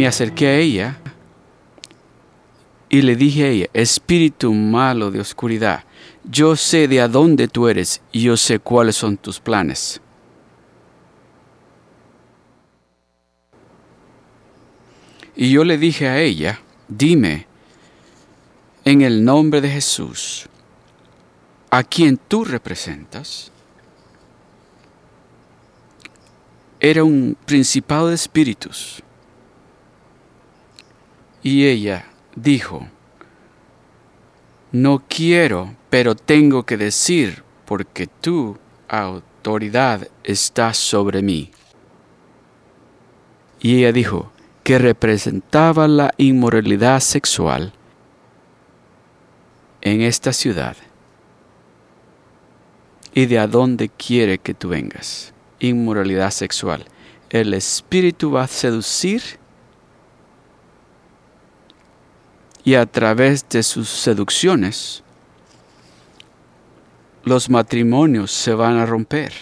Me acerqué a ella y le dije a ella, Espíritu malo de oscuridad, yo sé de dónde tú eres y yo sé cuáles son tus planes. Y yo le dije a ella, dime, en el nombre de Jesús, a quien tú representas, era un principado de espíritus. Y ella dijo, no quiero, pero tengo que decir, porque tu autoridad está sobre mí. Y ella dijo que representaba la inmoralidad sexual en esta ciudad y de a dónde quiere que tú vengas. Inmoralidad sexual. El espíritu va a seducir y a través de sus seducciones los matrimonios se van a romper.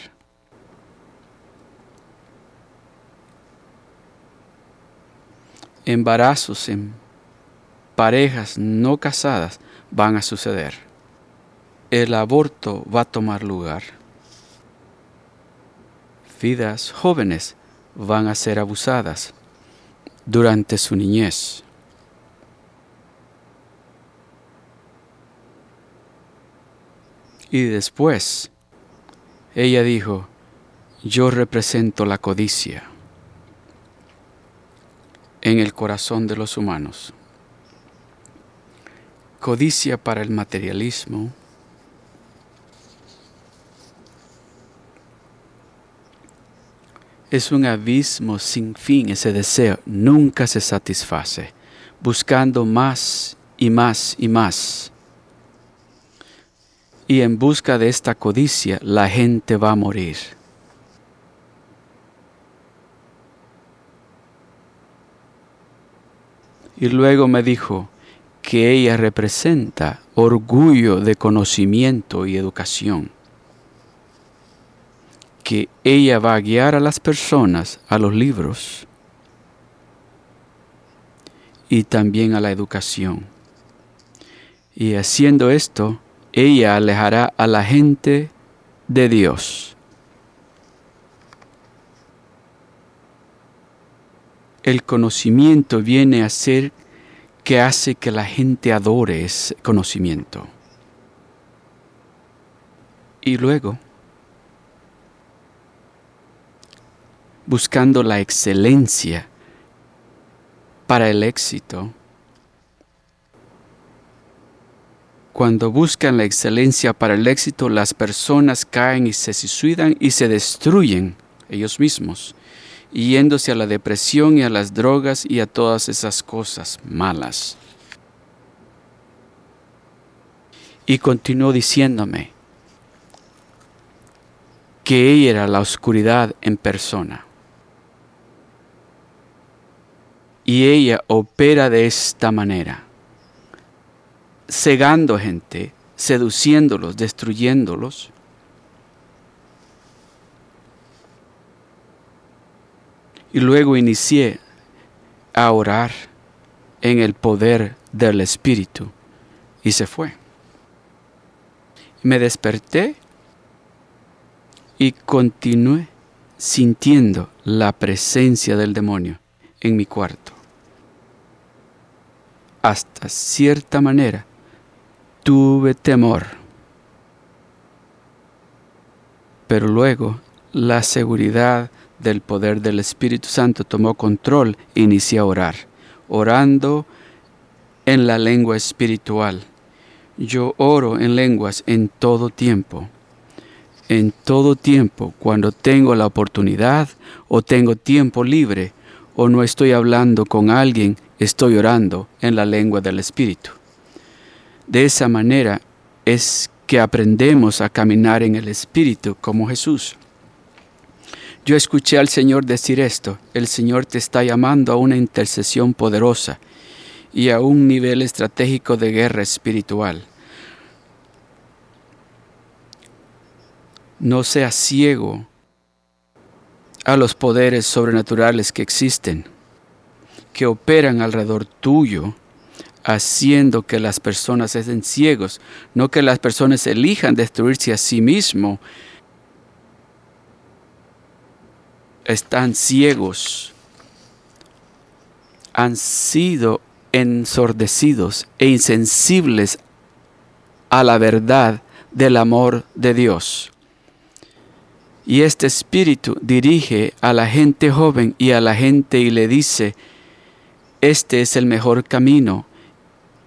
Embarazos en parejas no casadas van a suceder. El aborto va a tomar lugar. Vidas jóvenes van a ser abusadas durante su niñez. Y después, ella dijo, yo represento la codicia en el corazón de los humanos. Codicia para el materialismo. Es un abismo sin fin ese deseo, nunca se satisface, buscando más y más y más y en busca de esta codicia la gente va a morir. Y luego me dijo que ella representa orgullo de conocimiento y educación, que ella va a guiar a las personas a los libros y también a la educación. Y haciendo esto, ella alejará a la gente de Dios. El conocimiento viene a ser que hace que la gente adore ese conocimiento. Y luego, buscando la excelencia para el éxito, Cuando buscan la excelencia para el éxito, las personas caen y se suicidan y se destruyen ellos mismos, yéndose a la depresión y a las drogas y a todas esas cosas malas. Y continuó diciéndome que ella era la oscuridad en persona. Y ella opera de esta manera cegando gente, seduciéndolos, destruyéndolos. Y luego inicié a orar en el poder del Espíritu y se fue. Me desperté y continué sintiendo la presencia del demonio en mi cuarto. Hasta cierta manera tuve temor. Pero luego la seguridad del poder del Espíritu Santo tomó control e inicié a orar, orando en la lengua espiritual. Yo oro en lenguas en todo tiempo. En todo tiempo, cuando tengo la oportunidad o tengo tiempo libre o no estoy hablando con alguien, estoy orando en la lengua del Espíritu. De esa manera es que aprendemos a caminar en el Espíritu como Jesús. Yo escuché al Señor decir esto, el Señor te está llamando a una intercesión poderosa y a un nivel estratégico de guerra espiritual. No seas ciego a los poderes sobrenaturales que existen que operan alrededor tuyo, haciendo que las personas estén ciegos, no que las personas elijan destruirse a sí mismo. Están ciegos, han sido ensordecidos e insensibles a la verdad del amor de Dios. Y este espíritu dirige a la gente joven y a la gente y le dice, este es el mejor camino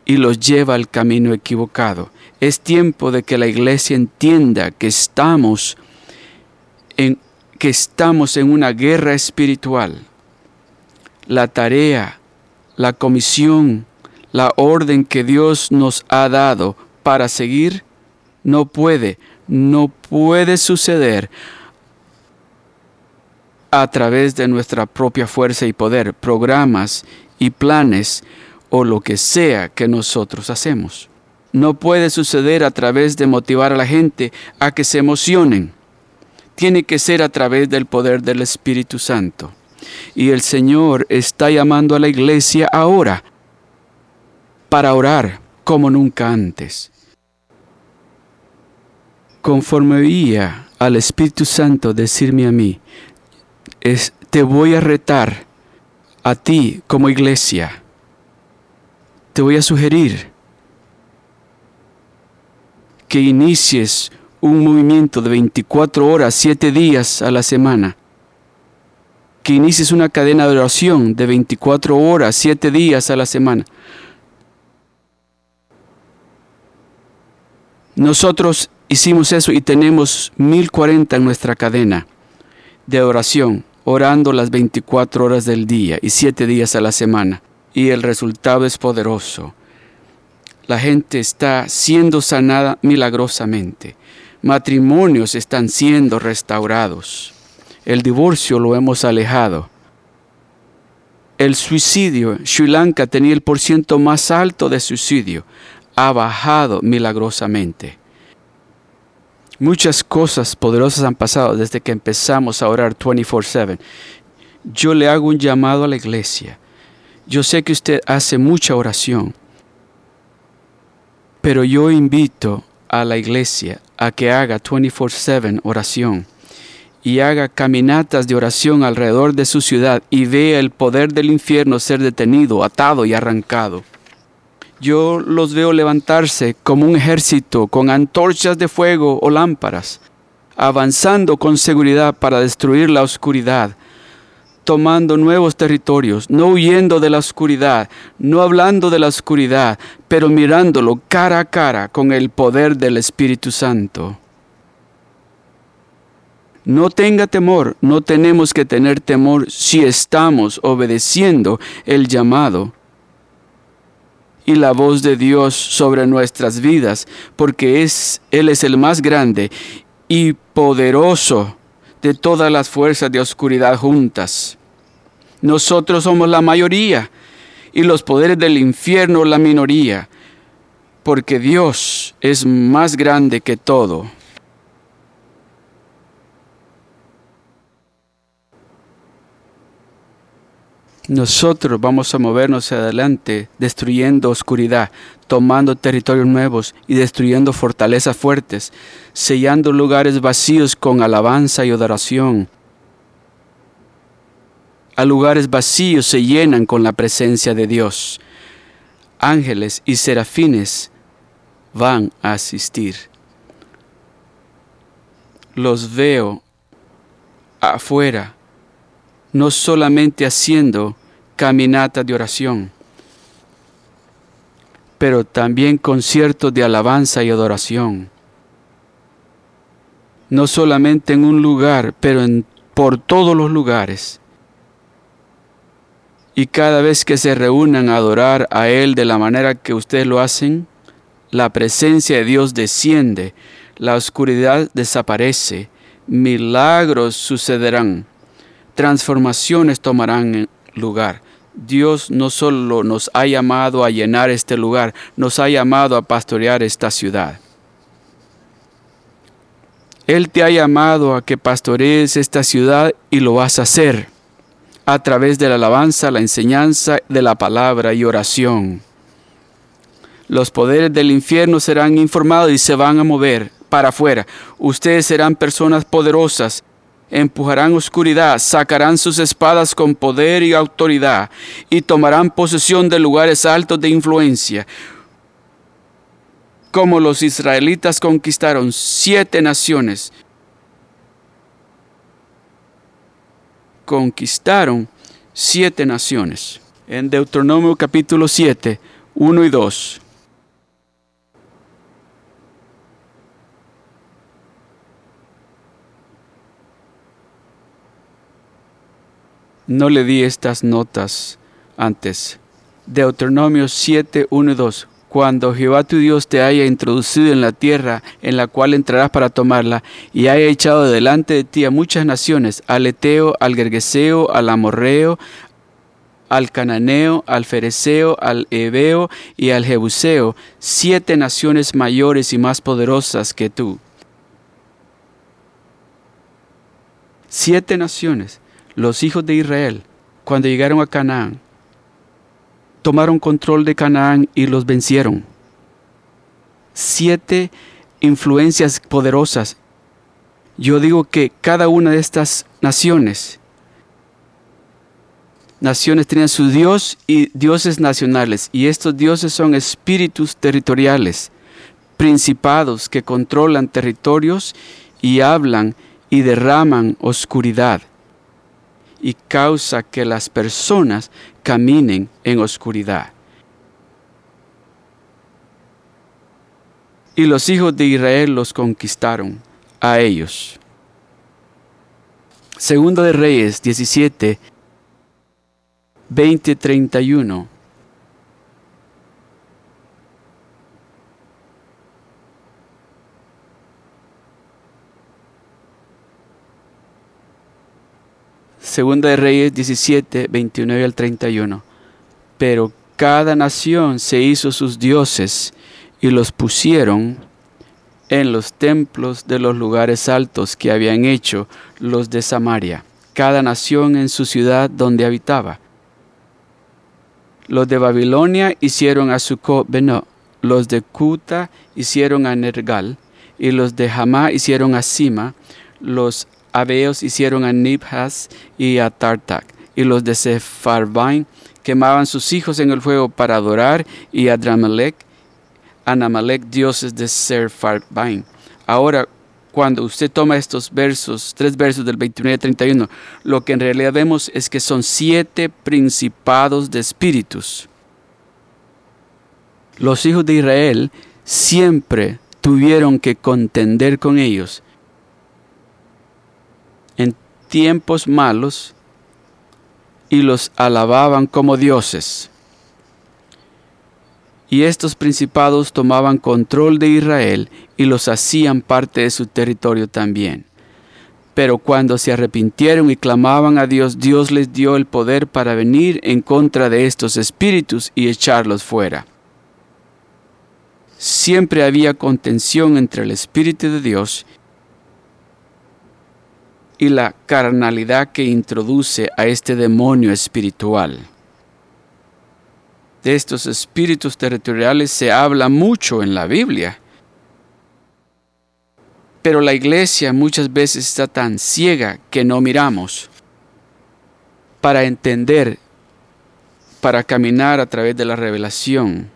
y los lleva al camino equivocado. Es tiempo de que la iglesia entienda que estamos en, que estamos en una guerra espiritual. La tarea, la comisión, la orden que Dios nos ha dado para seguir no puede, no puede suceder a través de nuestra propia fuerza y poder, programas y planes o lo que sea que nosotros hacemos. No puede suceder a través de motivar a la gente a que se emocionen. Tiene que ser a través del poder del Espíritu Santo. Y el Señor está llamando a la iglesia ahora para orar como nunca antes. Conforme oía al Espíritu Santo decirme a mí, te voy a retar a ti como iglesia te voy a sugerir que inicies un movimiento de 24 horas, 7 días a la semana. Que inicies una cadena de oración de 24 horas, 7 días a la semana. Nosotros hicimos eso y tenemos 1040 en nuestra cadena de oración, orando las 24 horas del día y 7 días a la semana y el resultado es poderoso. La gente está siendo sanada milagrosamente. Matrimonios están siendo restaurados. El divorcio lo hemos alejado. El suicidio, Sri Lanka tenía el porciento más alto de suicidio, ha bajado milagrosamente. Muchas cosas poderosas han pasado desde que empezamos a orar 24/7. Yo le hago un llamado a la iglesia yo sé que usted hace mucha oración, pero yo invito a la iglesia a que haga 24/7 oración y haga caminatas de oración alrededor de su ciudad y vea el poder del infierno ser detenido, atado y arrancado. Yo los veo levantarse como un ejército con antorchas de fuego o lámparas, avanzando con seguridad para destruir la oscuridad, tomando nuevos territorios, no huyendo de la oscuridad, no hablando de la oscuridad, pero mirándolo cara a cara con el poder del Espíritu Santo. No tenga temor, no tenemos que tener temor si estamos obedeciendo el llamado y la voz de Dios sobre nuestras vidas, porque Él es el más grande y poderoso de todas las fuerzas de oscuridad juntas. Nosotros somos la mayoría y los poderes del infierno la minoría, porque Dios es más grande que todo. Nosotros vamos a movernos hacia adelante, destruyendo oscuridad, tomando territorios nuevos y destruyendo fortalezas fuertes, sellando lugares vacíos con alabanza y adoración. A lugares vacíos se llenan con la presencia de Dios. Ángeles y serafines van a asistir. Los veo afuera, no solamente haciendo caminata de oración, pero también conciertos de alabanza y adoración. No solamente en un lugar, pero en, por todos los lugares. Y cada vez que se reúnan a adorar a Él de la manera que ustedes lo hacen, la presencia de Dios desciende, la oscuridad desaparece, milagros sucederán, transformaciones tomarán lugar. Dios no solo nos ha llamado a llenar este lugar, nos ha llamado a pastorear esta ciudad. Él te ha llamado a que pastorees esta ciudad y lo vas a hacer. a través de la alabanza, la enseñanza de la palabra y oración. Los poderes del infierno serán informados y se van a mover para afuera. Ustedes serán personas poderosas, empujarán oscuridad, sacarán sus espadas con poder y autoridad y tomarán posesión de lugares altos de influencia. Como los israelitas conquistaron siete naciones, conquistaron siete naciones. En Deuteronomio capítulo 7, 1 y 2. No le di estas notas antes. Deuteronomio 7, 1 y 2 cuando Jehová tu Dios te haya introducido en la tierra en la cual entrarás para tomarla, y haya echado delante de ti a muchas naciones, al Eteo, al Gergeseo, al Amorreo, al Cananeo, al Fereceo, al Ebeo y al Jebuseo, siete naciones mayores y más poderosas que tú. Siete naciones, los hijos de Israel, cuando llegaron a Canaán, tomaron control de Canaán y los vencieron. Siete influencias poderosas. Yo digo que cada una de estas naciones, naciones tenían su Dios y dioses nacionales, y estos dioses son espíritus territoriales, principados que controlan territorios y hablan y derraman oscuridad y causa que las personas caminen en oscuridad. Y los hijos de Israel los conquistaron a ellos. Segundo de Reyes 17, 20, 31. Segunda de Reyes 17, 29 al 31. Pero cada nación se hizo sus dioses y los pusieron en los templos de los lugares altos que habían hecho los de Samaria, cada nación en su ciudad donde habitaba. Los de Babilonia hicieron a Sucot Beno, los de Cuta hicieron a Nergal, y los de Hamá hicieron a Sima, los Abeos hicieron a Nibhas y a Tartak, y los de Sepharvaim quemaban sus hijos en el fuego para adorar, y a Dramalek, Anamalek, dioses de Sepharvaim. Ahora, cuando usted toma estos versos, tres versos del 29 al 31, lo que en realidad vemos es que son siete principados de espíritus. Los hijos de Israel siempre tuvieron que contender con ellos tiempos malos y los alababan como dioses. Y estos principados tomaban control de Israel y los hacían parte de su territorio también. Pero cuando se arrepintieron y clamaban a Dios, Dios les dio el poder para venir en contra de estos espíritus y echarlos fuera. Siempre había contención entre el Espíritu de Dios y la carnalidad que introduce a este demonio espiritual. De estos espíritus territoriales se habla mucho en la Biblia. Pero la iglesia muchas veces está tan ciega que no miramos para entender, para caminar a través de la revelación.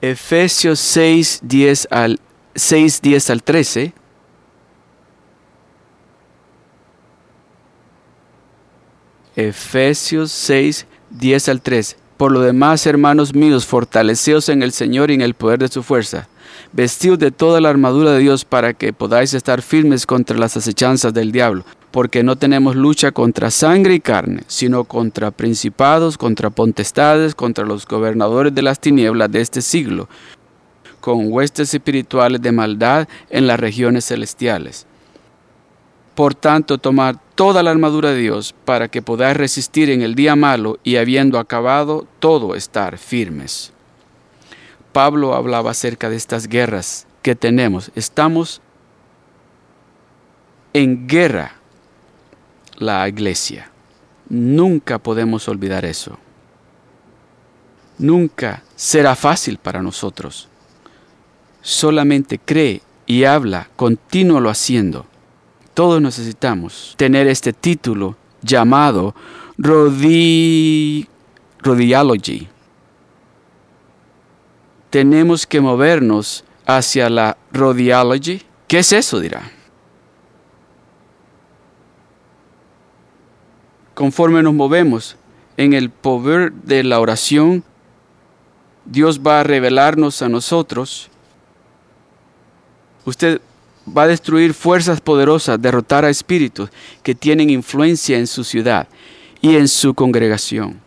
Efesios 6, 10 al 6, 10 al 13. Efesios 6, 10 al 13. Por lo demás, hermanos míos, fortaleceos en el Señor y en el poder de su fuerza. Vestidos de toda la armadura de Dios para que podáis estar firmes contra las acechanzas del diablo, porque no tenemos lucha contra sangre y carne, sino contra principados, contra potestades, contra los gobernadores de las tinieblas de este siglo, con huestes espirituales de maldad en las regiones celestiales. Por tanto, tomad toda la armadura de Dios para que podáis resistir en el día malo y habiendo acabado todo estar firmes. Pablo hablaba acerca de estas guerras que tenemos. Estamos en guerra la iglesia. Nunca podemos olvidar eso. Nunca será fácil para nosotros. Solamente cree y habla, continúalo haciendo. Todos necesitamos tener este título llamado Rodi Rodiology. Tenemos que movernos hacia la Rodiology. ¿Qué es eso? dirá. Conforme nos movemos en el poder de la oración, Dios va a revelarnos a nosotros. Usted va a destruir fuerzas poderosas, derrotar a espíritus que tienen influencia en su ciudad y en su congregación.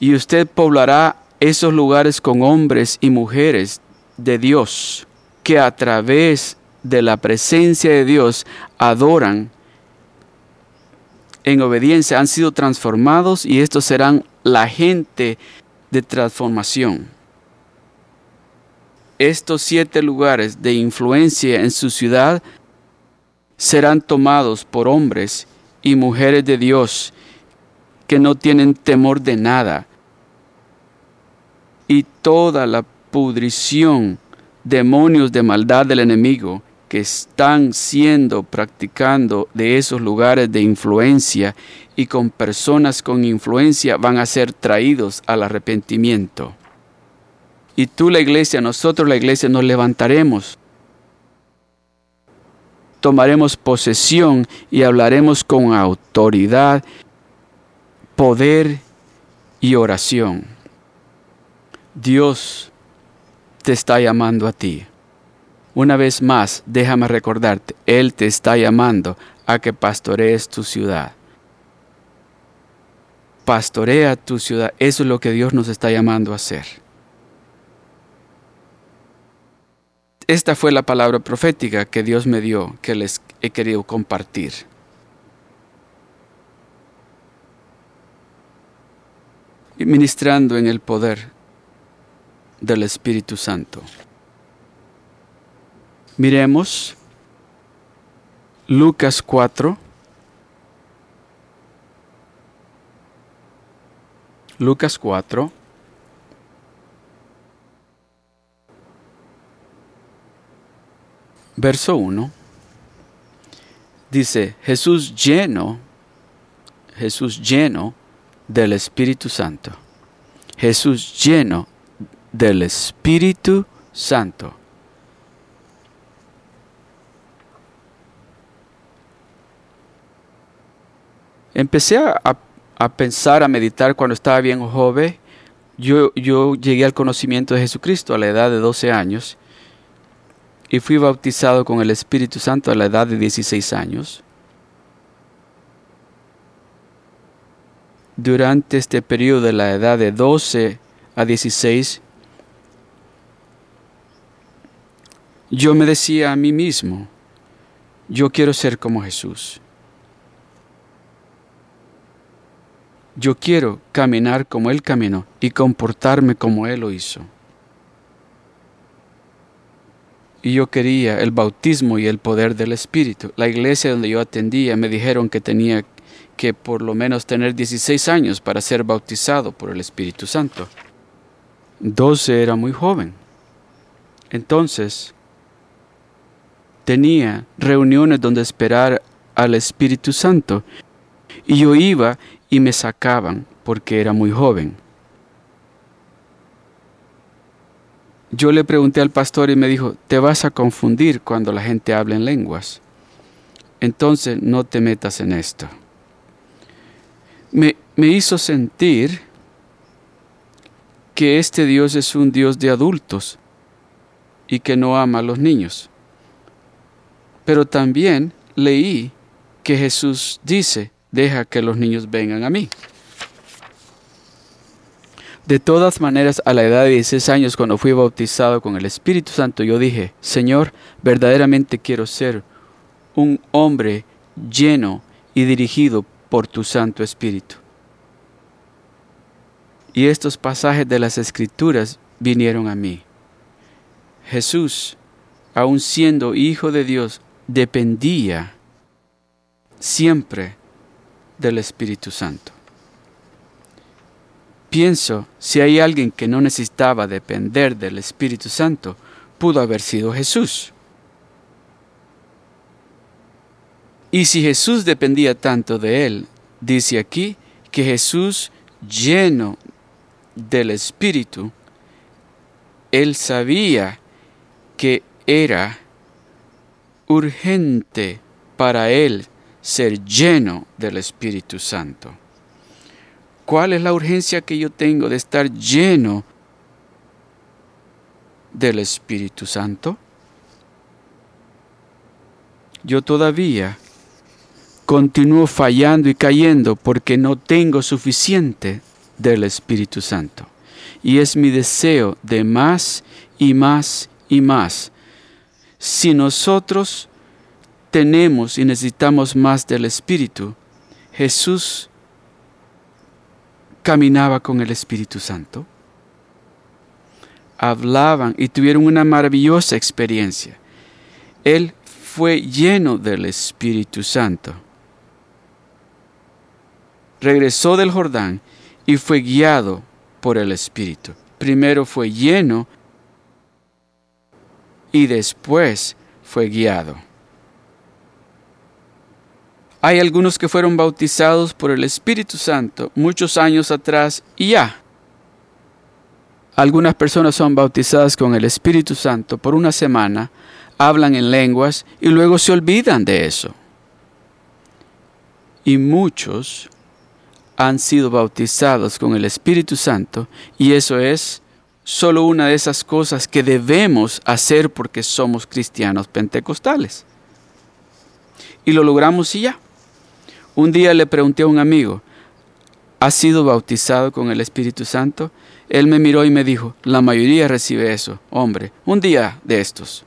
Y usted poblará esos lugares con hombres y mujeres de Dios que a través de la presencia de Dios adoran en obediencia, han sido transformados y estos serán la gente de transformación. Estos siete lugares de influencia en su ciudad serán tomados por hombres y mujeres de Dios que no tienen temor de nada. Y toda la pudrición, demonios de maldad del enemigo que están siendo practicando de esos lugares de influencia y con personas con influencia van a ser traídos al arrepentimiento. Y tú la iglesia, nosotros la iglesia nos levantaremos, tomaremos posesión y hablaremos con autoridad, poder y oración. Dios te está llamando a ti. Una vez más, déjame recordarte, Él te está llamando a que pastorees tu ciudad. Pastorea tu ciudad. Eso es lo que Dios nos está llamando a hacer. Esta fue la palabra profética que Dios me dio, que les he querido compartir. Y ministrando en el poder del Espíritu Santo. Miremos Lucas 4. Lucas 4. Verso 1. Dice, Jesús lleno, Jesús lleno del Espíritu Santo. Jesús lleno del Espíritu Santo. Empecé a, pensar, a meditar cuando estaba bien joven. Yo, yo llegué al conocimiento de Jesucristo a la edad de 12 años y fui bautizado con el Espíritu Santo a la edad de 16 años. Durante este periodo de la edad de 12 a 16, yo me decía a mí mismo, yo quiero ser como Jesús. Yo quiero caminar como Él caminó y comportarme como Él lo hizo. Y yo quería el bautismo y el poder del Espíritu. La iglesia donde yo atendía me dijeron que tenía que por lo menos tener 16 años para ser bautizado por el Espíritu Santo. 12 era muy joven. Entonces, tenía reuniones donde esperar al Espíritu Santo. Y yo iba y me sacaban porque era muy joven. Yo le pregunté al pastor y me dijo, te vas a confundir cuando la gente habla en lenguas. Entonces no te metas en esto. Me, me hizo sentir que este Dios es un Dios de adultos y que no ama a los niños. Pero también leí que Jesús dice, deja que los niños vengan a mí. De todas maneras, a la edad de 16 años, cuando fui bautizado con el Espíritu Santo, yo dije, Señor, verdaderamente quiero ser un hombre lleno y dirigido por tu Santo Espíritu. Y estos pasajes de las Escrituras vinieron a mí. Jesús, aun siendo Hijo de Dios, dependía siempre del Espíritu Santo. Pienso, si hay alguien que no necesitaba depender del Espíritu Santo, pudo haber sido Jesús. Y si Jesús dependía tanto de él, dice aquí que Jesús, lleno del Espíritu, él sabía que era urgente para él ser lleno del Espíritu Santo. ¿Cuál es la urgencia que yo tengo de estar lleno del Espíritu Santo? Yo todavía continúo fallando y cayendo porque no tengo suficiente del Espíritu Santo. Y es mi deseo de más y más y más. Si nosotros tenemos y necesitamos más del Espíritu, Jesús caminaba con el Espíritu Santo, hablaban y tuvieron una maravillosa experiencia. Él fue lleno del Espíritu Santo. Regresó del Jordán y fue guiado por el Espíritu. Primero fue lleno y después fue guiado. Hay algunos que fueron bautizados por el Espíritu Santo muchos años atrás y ya. Algunas personas son bautizadas con el Espíritu Santo por una semana, hablan en lenguas y luego se olvidan de eso. Y muchos han sido bautizados con el Espíritu Santo y eso es solo una de esas cosas que debemos hacer porque somos cristianos pentecostales. Y lo logramos y ya. Un día le pregunté a un amigo, ¿has sido bautizado con el Espíritu Santo? Él me miró y me dijo, la mayoría recibe eso, hombre, un día de estos.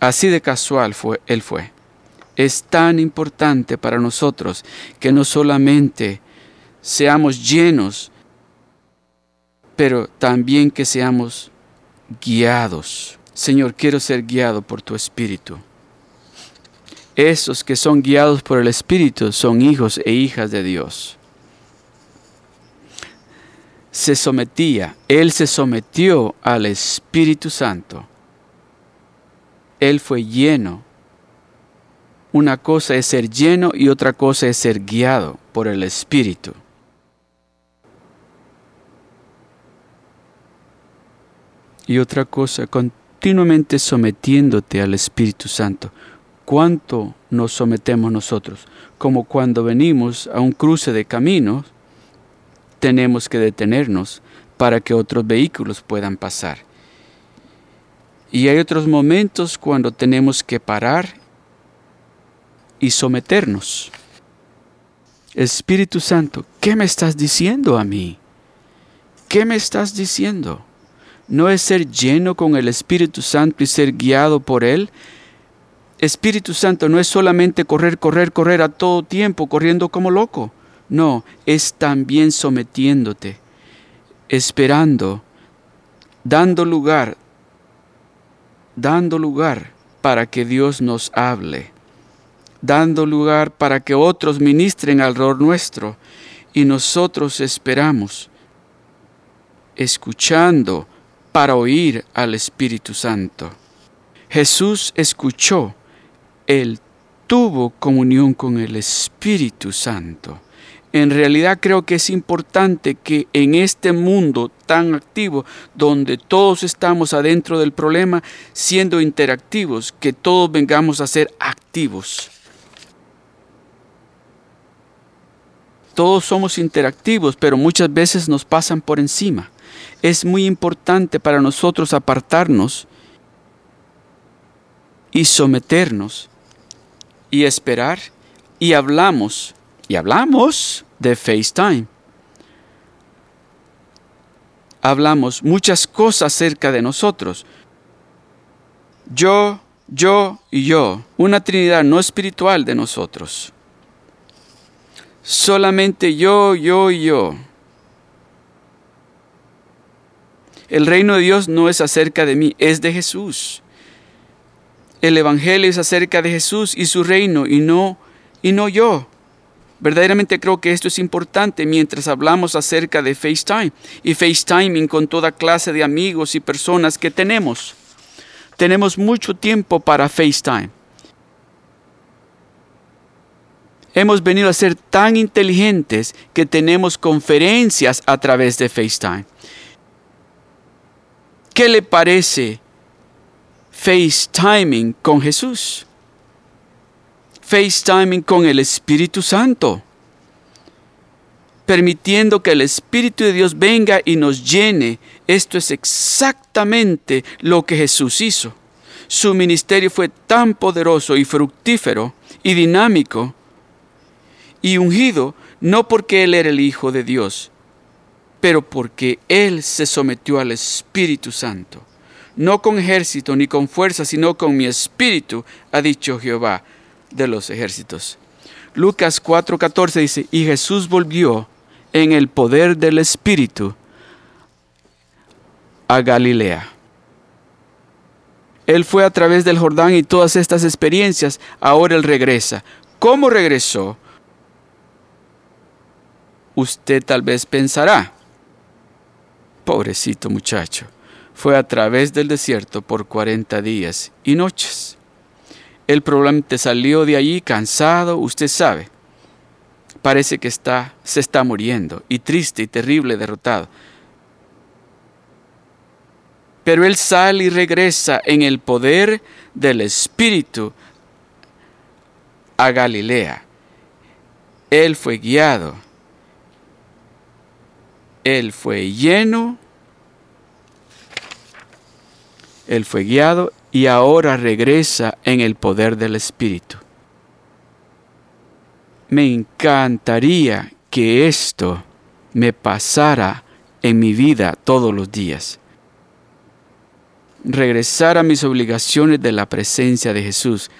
Así de casual fue, él fue. Es tan importante para nosotros que no solamente seamos llenos, pero también que seamos guiados. Señor, quiero ser guiado por tu Espíritu. Esos que son guiados por el Espíritu son hijos e hijas de Dios. Se sometía, Él se sometió al Espíritu Santo. Él fue lleno. Una cosa es ser lleno y otra cosa es ser guiado por el Espíritu. Y otra cosa, continuamente sometiéndote al Espíritu Santo cuánto nos sometemos nosotros. Como cuando venimos a un cruce de caminos, tenemos que detenernos para que otros vehículos puedan pasar. Y hay otros momentos cuando tenemos que parar y someternos. Espíritu Santo, ¿qué me estás diciendo a mí? ¿Qué me estás diciendo? ¿No es ser lleno con el Espíritu Santo y ser guiado por Él? Espíritu Santo no es solamente correr, correr, correr a todo tiempo, corriendo como loco. No, es también sometiéndote, esperando, dando lugar, dando lugar para que Dios nos hable, dando lugar para que otros ministren alrededor nuestro y nosotros esperamos, escuchando para oír al Espíritu Santo. Jesús escuchó él tuvo comunión con el Espíritu Santo. En realidad creo que es importante que en este mundo tan activo, donde todos estamos adentro del problema, siendo interactivos, que todos vengamos a ser activos. Todos somos interactivos, pero muchas veces nos pasan por encima. Es muy importante para nosotros apartarnos y someternos y esperar y hablamos, y hablamos de FaceTime. Hablamos muchas cosas acerca de nosotros. Yo, yo y yo, una Trinidad no espiritual de nosotros. Solamente yo, yo y yo. El reino de Dios no es acerca de mí, es de Jesús. El Evangelio es acerca de Jesús y su reino y no, y no yo. Verdaderamente creo que esto es importante mientras hablamos acerca de FaceTime y FaceTiming con toda clase de amigos y personas que tenemos. Tenemos mucho tiempo para FaceTime. Hemos venido a ser tan inteligentes que tenemos conferencias a través de FaceTime. ¿Qué le parece FaceTiming con Jesús? FaceTiming con el Espíritu Santo, permitiendo que el Espíritu de Dios venga y nos llene. Esto es exactamente lo que Jesús hizo. Su ministerio fue tan poderoso y fructífero y dinámico y ungido, no porque Él era el Hijo de Dios, pero porque Él se sometió al Espíritu Santo. No con ejército ni con fuerza, sino con mi espíritu, ha dicho Jehová de los ejércitos. Lucas 4:14 dice, y Jesús volvió en el poder del Espíritu a Galilea. Él fue a través del Jordán y todas estas experiencias, ahora Él regresa. ¿Cómo regresó? Usted tal vez pensará, pobrecito muchacho, fue a través del desierto por 40 días y noches. Él probablemente salió de allí cansado, usted sabe. Parece que está, se está muriendo y triste y terrible, derrotado. Pero él sale y regresa en el poder del Espíritu a Galilea. Él fue guiado. Él fue lleno. Él fue guiado y ahora regresa en el poder del Espíritu. Me encantaría que esto me pasara en mi vida todos los días. Regresar a mis obligaciones de la presencia de Jesús,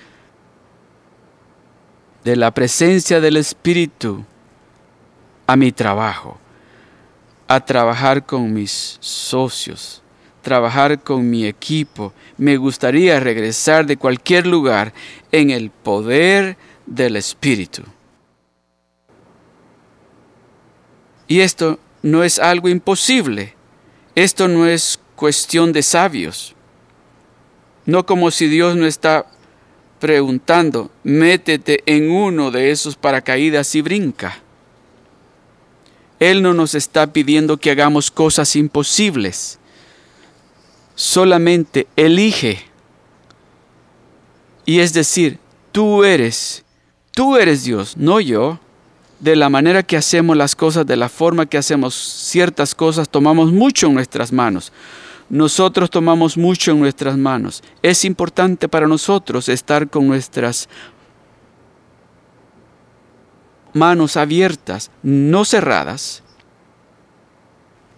de la presencia del Espíritu a mi trabajo, a trabajar con mis socios, trabajar con mi equipo. Me gustaría regresar de cualquier lugar en el poder del Espíritu. Y esto no es algo imposible. Esto no es cuestión de sabios. No como si Dios no está preguntando, métete en uno de esos paracaídas y brinca. Él no nos está pidiendo que hagamos cosas imposibles solamente elige. Y es decir, tú eres, tú eres Dios, no yo. De la manera que hacemos las cosas, de la forma que hacemos ciertas cosas, tomamos mucho en nuestras manos. Nosotros tomamos mucho en nuestras manos. Es importante para nosotros estar con nuestras manos abiertas, no cerradas,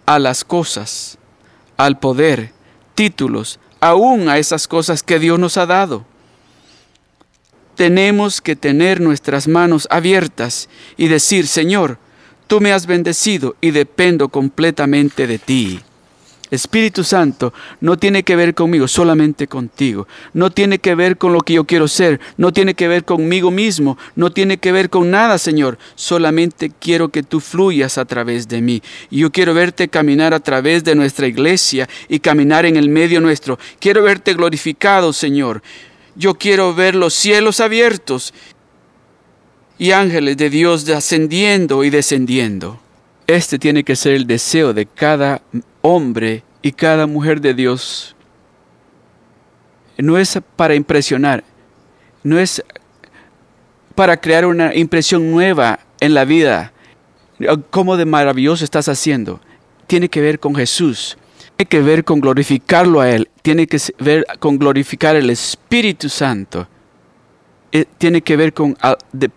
a las cosas, al poder, títulos, aún a esas cosas que Dios nos ha dado. Tenemos que tener nuestras manos abiertas y decir, Señor, tú me has bendecido y dependo completamente de ti. Espíritu Santo no tiene que ver conmigo, solamente contigo. No tiene que ver con lo que yo quiero ser, no tiene que ver conmigo mismo, no tiene que ver con nada, Señor. Solamente quiero que tú fluyas a través de mí. Y yo quiero verte caminar a través de nuestra iglesia y caminar en el medio nuestro. Quiero verte glorificado, Señor. Yo quiero ver los cielos abiertos y ángeles de Dios ascendiendo y descendiendo. Este tiene que ser el deseo de cada hombre y cada mujer de Dios. No es para impresionar, no es para crear una impresión nueva en la vida. ¿Cómo de maravilloso estás haciendo? Tiene que ver con Jesús. Tiene que ver con glorificarlo a Él. Tiene que ver con glorificar el Espíritu Santo. Eh, tiene que ver con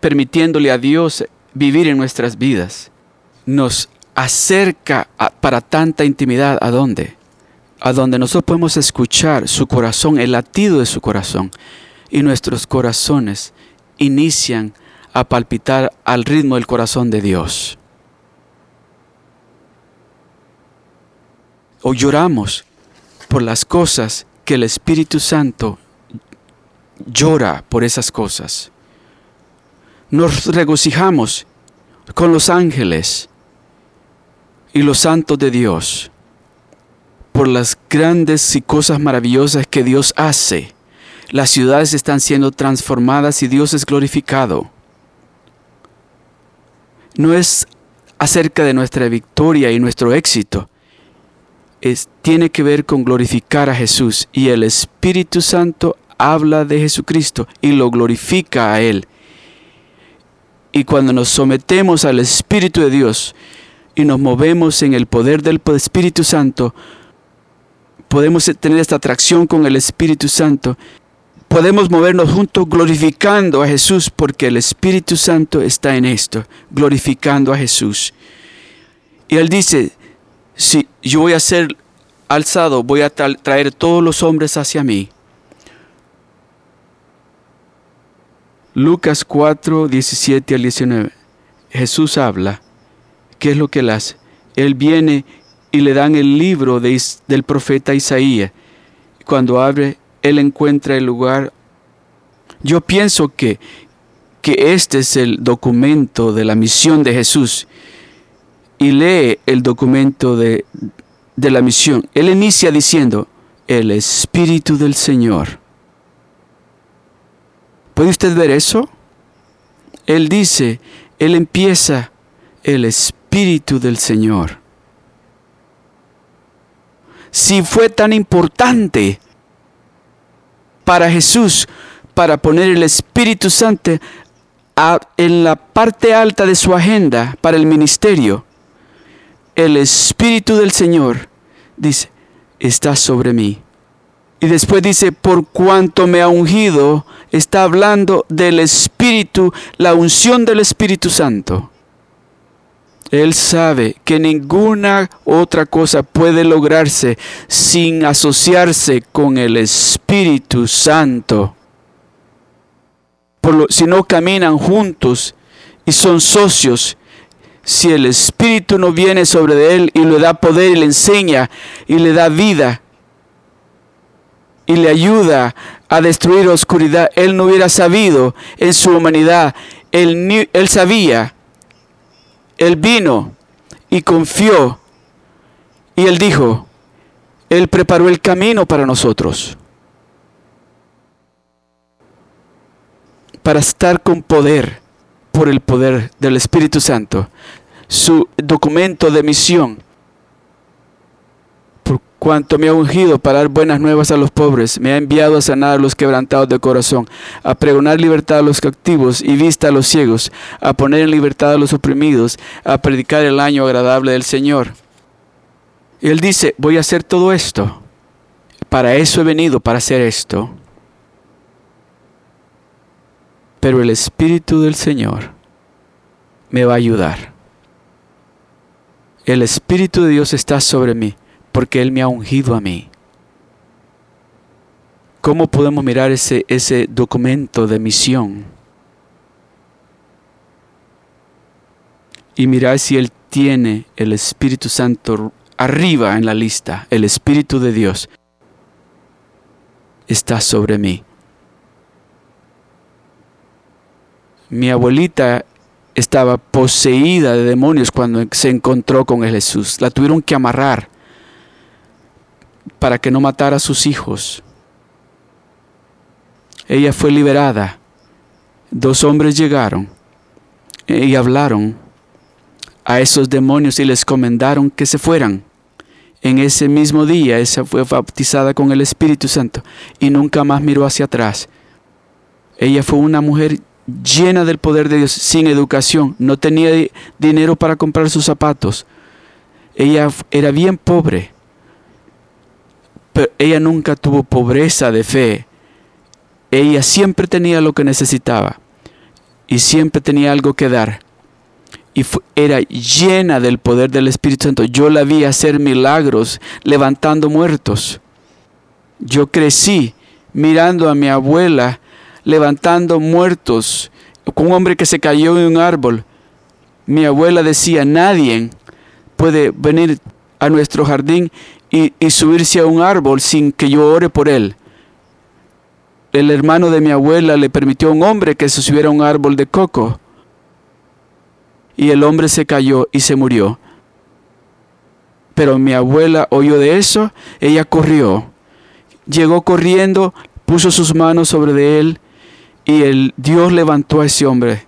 permitiéndole a Dios vivir en nuestras vidas. Nos acerca para tanta intimidad a dónde? A donde nosotros podemos escuchar su corazón, el latido de su corazón. Y nuestros corazones inician a palpitar al ritmo del corazón de Dios. O lloramos por las cosas que el Espíritu Santo llora por esas cosas. Nos regocijamos con los ángeles y los santos de Dios por las grandes y cosas maravillosas que Dios hace. Las ciudades están siendo transformadas y Dios es glorificado. No es acerca de nuestra victoria y nuestro éxito. Es, tiene que ver con glorificar a Jesús y el Espíritu Santo habla de Jesucristo y lo glorifica a Él. Y cuando nos sometemos al Espíritu de Dios y nos movemos en el poder del Espíritu Santo, podemos tener esta atracción con el Espíritu Santo. Podemos movernos juntos glorificando a Jesús porque el Espíritu Santo está en esto, glorificando a Jesús. Y Él dice, si yo voy a ser alzado, voy a traer todos los hombres hacia mí. Lucas 4, 17 al 19. Jesús habla. ¿Qué es lo que él hace? Él viene y le dan el libro del profeta Isaías. Cuando abre, él encuentra el lugar. Yo pienso que, que este es el documento de la misión de Jesús. Y lee el documento de, de la misión. Él inicia diciendo, el Espíritu del Señor ¿Puede usted ver eso? Él dice, Él empieza el Espíritu del Señor. Si fue tan importante para Jesús, para poner el Espíritu Santo en la parte alta de su agenda para el ministerio, el Espíritu del Señor dice, está sobre mí. Y después dice, por cuanto me ha ungido, está hablando del Espíritu, la unción del Espíritu Santo. Él sabe que ninguna otra cosa puede lograrse sin asociarse con el Espíritu Santo. Por lo, si no caminan juntos y son socios, si el Espíritu no viene sobre él y le da poder y le enseña y le da vida, y le ayuda a destruir oscuridad, él no hubiera sabido en su humanidad. Él, él sabía, él vino y confió. Y él dijo, él preparó el camino para nosotros. Para estar con poder por el poder del Espíritu Santo. Su documento de misión cuanto me ha ungido para dar buenas nuevas a los pobres, me ha enviado a sanar a los quebrantados de corazón, a pregonar libertad a los cautivos y vista a los ciegos, a poner en libertad a los oprimidos, a predicar el año agradable del Señor. Él dice, voy a hacer todo esto. Para eso he venido, para hacer esto. Pero el Espíritu del Señor me va a ayudar. El Espíritu de Dios está sobre mí porque Él me ha ungido a mí. ¿Cómo podemos mirar ese, ese documento de misión? Y mirar si Él tiene el Espíritu Santo arriba en la lista, el Espíritu de Dios está sobre mí. Mi abuelita estaba poseída de demonios cuando se encontró con Jesús. La tuvieron que amarrar para que no matara a sus hijos. Ella fue liberada. Dos hombres llegaron y hablaron a esos demonios y les comendaron que se fueran. En ese mismo día ella fue bautizada con el Espíritu Santo y nunca más miró hacia atrás. Ella fue una mujer llena del poder de Dios, sin educación, no tenía dinero para comprar sus zapatos. Ella era bien pobre pero ella nunca tuvo pobreza de fe. Ella siempre tenía lo que necesitaba y siempre tenía algo que dar. Y era llena del poder del Espíritu Santo. Yo la vi hacer milagros levantando muertos. Yo crecí mirando a mi abuela levantando muertos con un hombre que se cayó en un árbol. Mi abuela decía, nadie puede venir a nuestro jardín y, subirse a un árbol sin que yo ore por él. el hermano de mi abuela le permitió a un hombre que se subiera a un árbol de coco. Y el hombre se cayó y se murió. Pero mi abuela oyó de eso, ella corrió. Llegó corriendo, puso sus manos sobre de él y el Dios levantó a ese hombre.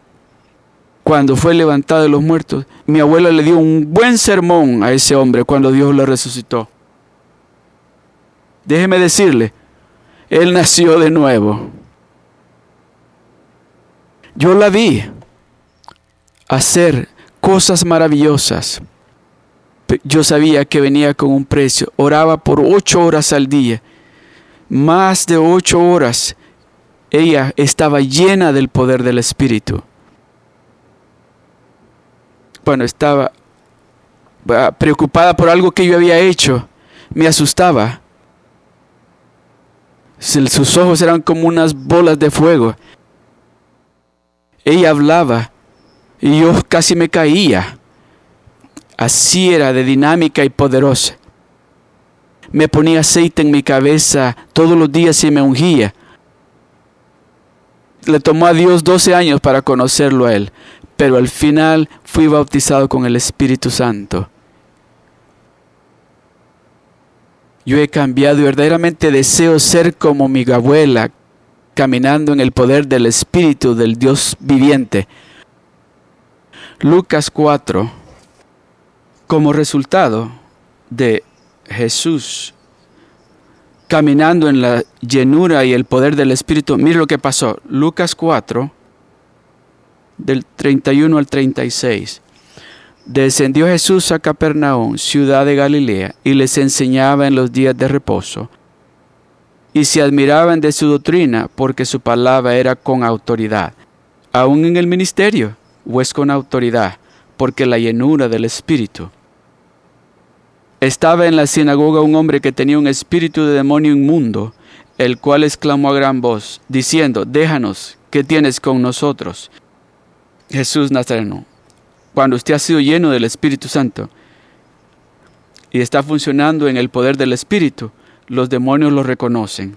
Cuando fue levantado de los muertos, mi abuela le dio un buen sermón a ese hombre cuando Dios lo resucitó. Déjeme decirle, él nació de nuevo. Yo la vi hacer cosas maravillosas. Yo sabía que venía con un precio. Oraba por ocho horas al día. Más de ocho horas. Ella estaba llena del poder del Espíritu. Bueno, estaba ah, preocupada por algo que yo había hecho. Me asustaba. Sus ojos eran como unas bolas de fuego. Ella hablaba y yo casi me caía. Así era de dinámica y poderosa. Me ponía aceite en mi cabeza todos los días y me ungía. Le tomó a Dios 12 años para conocerlo a Él, pero al final fui bautizado con el Espíritu Santo. Yo he cambiado y verdaderamente deseo ser como mi abuela, caminando en el poder del Espíritu del Dios viviente. Lucas 4, como resultado de Jesús caminando en la llenura y el poder del Espíritu, mire lo que pasó. Lucas 4, del 31 al 36. Descendió Jesús a Capernaum, ciudad de Galilea, y les enseñaba en los días de reposo. Y se admiraban de su doctrina, porque su palabra era con autoridad. Aún en el ministerio, o es con autoridad, porque la llenura del Espíritu. Estaba en la sinagoga un hombre que tenía un espíritu de demonio inmundo, el cual exclamó a gran voz, diciendo, déjanos, ¿qué tienes con nosotros? Jesús Nazareno, cuando usted ha sido lleno del Espíritu Santo y está funcionando en el poder del Espíritu, los demonios lo reconocen,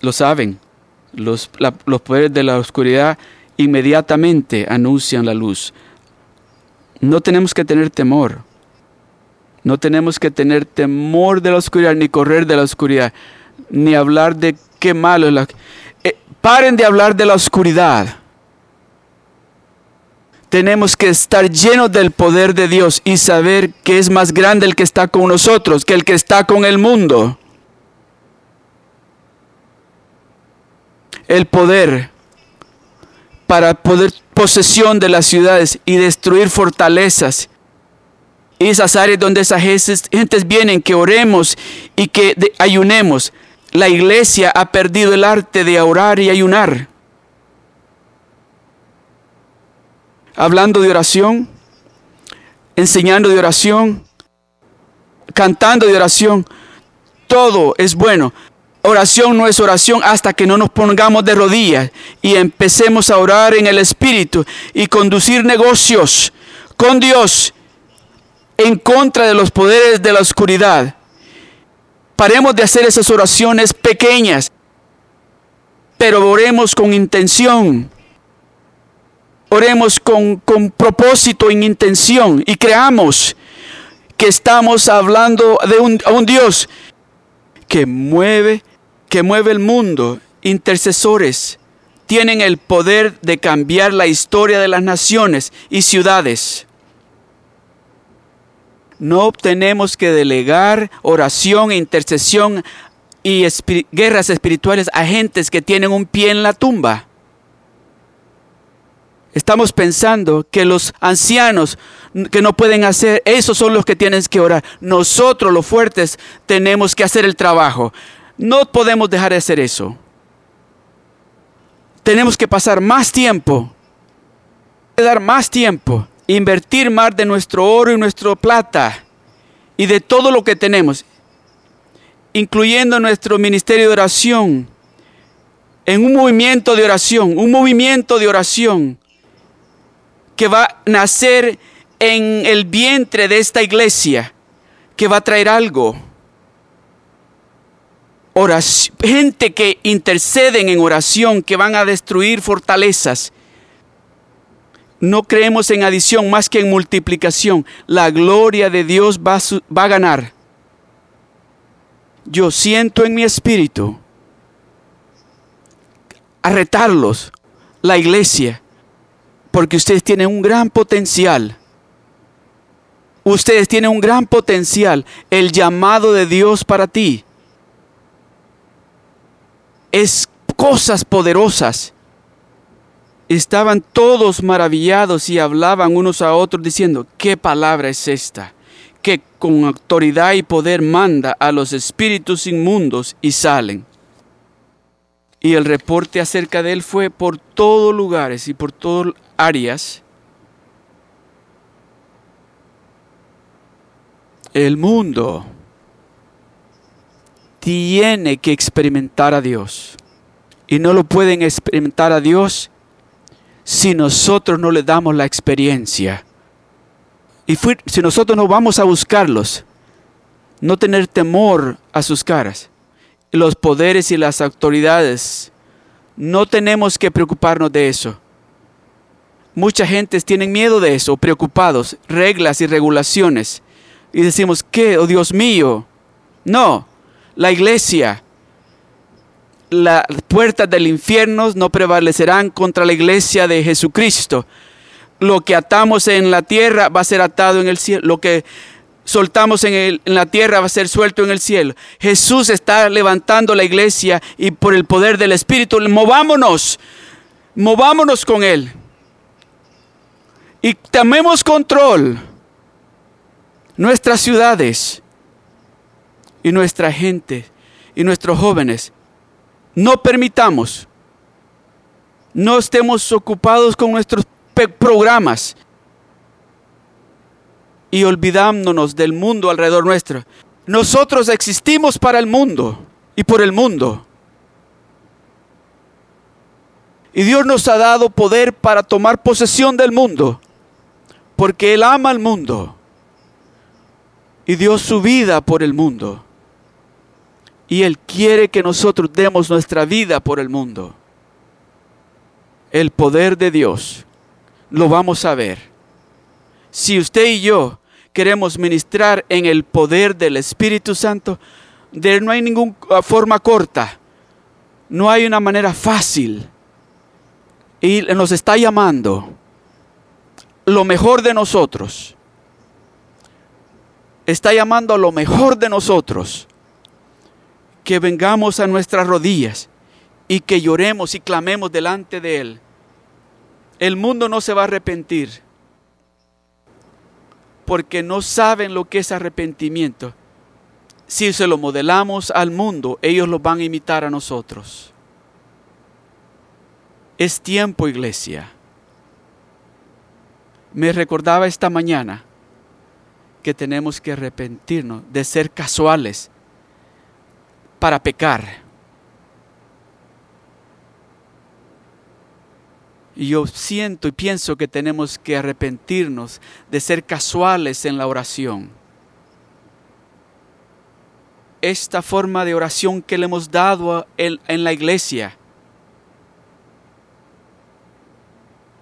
lo saben. Los, los poderes de la oscuridad inmediatamente anuncian la luz. No tenemos que tener temor. No tenemos que tener temor de la oscuridad, ni correr de la oscuridad, ni hablar de qué malo es la... Eh, paren de hablar de la oscuridad tenemos que estar llenos del poder de Dios y saber que es más grande el que está con nosotros que el que está con el mundo. El poder para poder posesión de las ciudades y destruir fortalezas. Y esas áreas donde esas gentes vienen, que oremos y que ayunemos. La iglesia ha perdido el arte de orar y ayunar. Hablando de oración, enseñando de oración, cantando de oración. Todo es bueno. Oración no es oración hasta que no nos pongamos de rodillas y empecemos a orar en el Espíritu y conducir negocios con Dios en contra de los poderes de la oscuridad. Paremos de hacer esas oraciones pequeñas, pero oremos con intención Oremos con, con propósito, en intención y creamos que estamos hablando de un, a un Dios que mueve, que mueve el mundo, intercesores, tienen el poder de cambiar la historia de las naciones y ciudades. No tenemos que delegar oración e intercesión y guerras espirituales a gentes que tienen un pie en la tumba. Estamos pensando que los ancianos que no pueden hacer, esos son los que tienen que orar. Nosotros los fuertes tenemos que hacer el trabajo. No podemos dejar de hacer eso. Tenemos que pasar más tiempo, dar más tiempo, invertir más de nuestro oro y nuestra plata y de todo lo que tenemos, incluyendo nuestro ministerio de oración, en un movimiento de oración, un movimiento de oración que va a nacer en el vientre de esta iglesia, que va a traer algo. gente que interceden en oración, que van a destruir fortalezas. No creemos en adición más que en multiplicación. La gloria de Dios va va a ganar. Yo siento en mi espíritu a retarlos, la iglesia, porque ustedes tienen un gran potencial. Ustedes tienen un gran potencial. El llamado de Dios para ti es cosas poderosas. Estaban todos maravillados y hablaban unos a otros diciendo, ¿qué palabra es esta? Que con autoridad y poder manda a los espíritus inmundos y salen. Y el reporte acerca de él fue por todos lugares y por todas áreas. El mundo tiene que experimentar a Dios. Y no lo pueden experimentar a Dios si nosotros no le damos la experiencia. Y si nosotros no vamos a buscarlos, no tener temor a sus caras los poderes y las autoridades. No tenemos que preocuparnos de eso. Mucha gente tiene miedo de eso, preocupados, reglas y regulaciones. Y decimos, ¿qué? Oh Dios mío. No, la iglesia, las puertas del infierno no prevalecerán contra la iglesia de Jesucristo. Lo que atamos en la tierra va a ser atado en el cielo. Lo que soltamos en, la tierra va a ser suelto en el cielo. Jesús está levantando la iglesia y por el poder del Espíritu, movámonos, movámonos con Él. Y tomemos control nuestras ciudades y nuestra gente y nuestros jóvenes. No permitamos, no estemos ocupados con nuestros programas y olvidándonos del mundo alrededor nuestro. Nosotros existimos para el mundo y por el mundo. Y Dios nos ha dado poder para tomar posesión del mundo, porque Él ama al mundo y dio su vida por el mundo. Y Él quiere que nosotros demos nuestra vida por el mundo. El poder de Dios lo vamos a ver. Si usted y yo queremos ministrar en el poder del Espíritu Santo, no hay ninguna ah, forma corta, no hay una manera fácil. Y nos está llamando lo mejor de nosotros. Está llamando a lo mejor de nosotros. Que vengamos a nuestras rodillas y que lloremos y clamemos delante de Él. El mundo no se va a arrepentir porque no saben lo que es arrepentimiento. Si se lo modelamos al mundo, ellos lo van a imitar a nosotros. Es tiempo, iglesia. Me recordaba esta mañana que tenemos que arrepentirnos de ser casuales para pecar. Y yo siento y pienso que tenemos que arrepentirnos de ser casuales en la oración. Esta forma de oración que le hemos dado en, en la iglesia.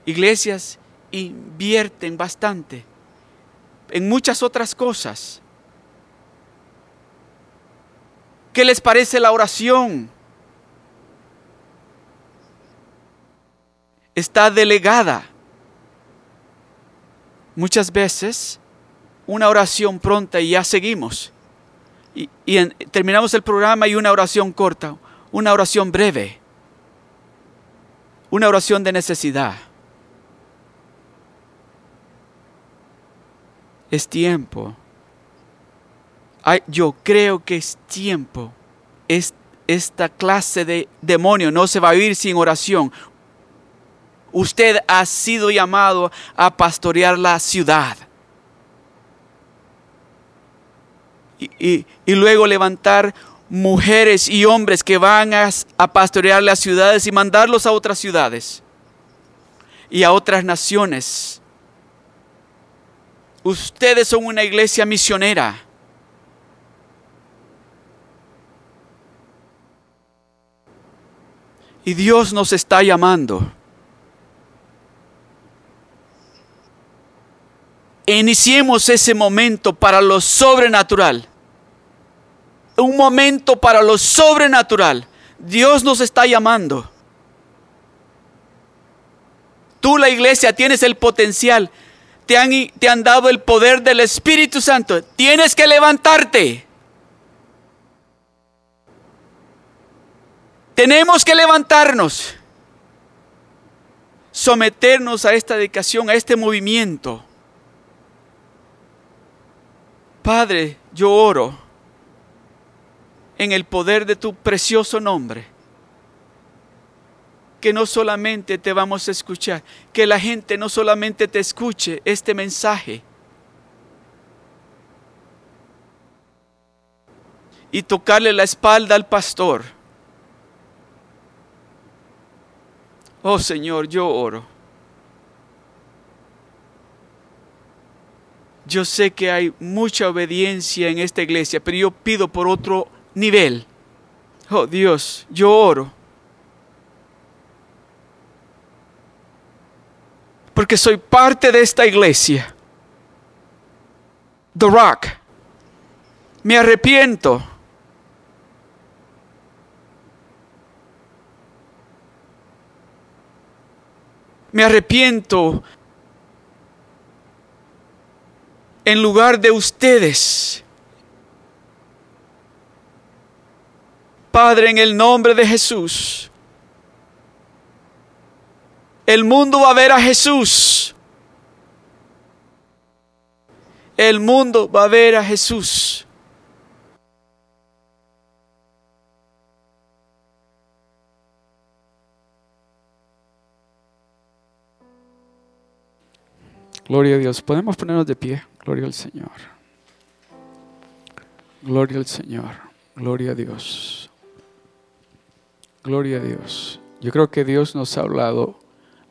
Iglesias invierten bastante en muchas otras cosas. ¿Qué les parece la oración? está delegada. Muchas veces una oración pronta y ya seguimos. Y, terminamos el programa y una oración corta, una oración breve, una oración de necesidad. Es tiempo. yo creo que es tiempo. esta clase de demonio no se va a ir sin oración. Usted ha sido llamado a pastorear la ciudad. Y, luego levantar mujeres y hombres que van a pastorear las ciudades y mandarlos a otras ciudades y a otras naciones. Ustedes son una iglesia misionera. Y Dios nos está llamando. Iniciemos ese momento para lo sobrenatural. Un momento para lo sobrenatural. Dios nos está llamando. Tú, la iglesia, tienes el potencial. Te han, dado el poder del Espíritu Santo. Tienes que levantarte. Tenemos que levantarnos, someternos a esta dedicación, a este movimiento. Padre, yo oro en el poder de tu precioso nombre, que no solamente te vamos a escuchar, que la gente no solamente te escuche este mensaje, y tocarle la espalda al pastor, Oh Señor, yo oro. Yo sé que hay mucha obediencia en esta iglesia, pero yo pido por otro nivel. Oh Dios, yo oro. Porque soy parte de esta iglesia. The Rock. Me arrepiento me arrepiento en lugar de ustedes. Padre, en el nombre de Jesús, el mundo va a ver a Jesús. El mundo va a ver a Jesús. Gloria a Dios. Podemos ponernos de pie. Gloria al Señor. Gloria al Señor. Gloria a Dios. Gloria a Dios. Yo creo que Dios nos ha hablado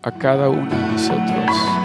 a cada uno de nosotros.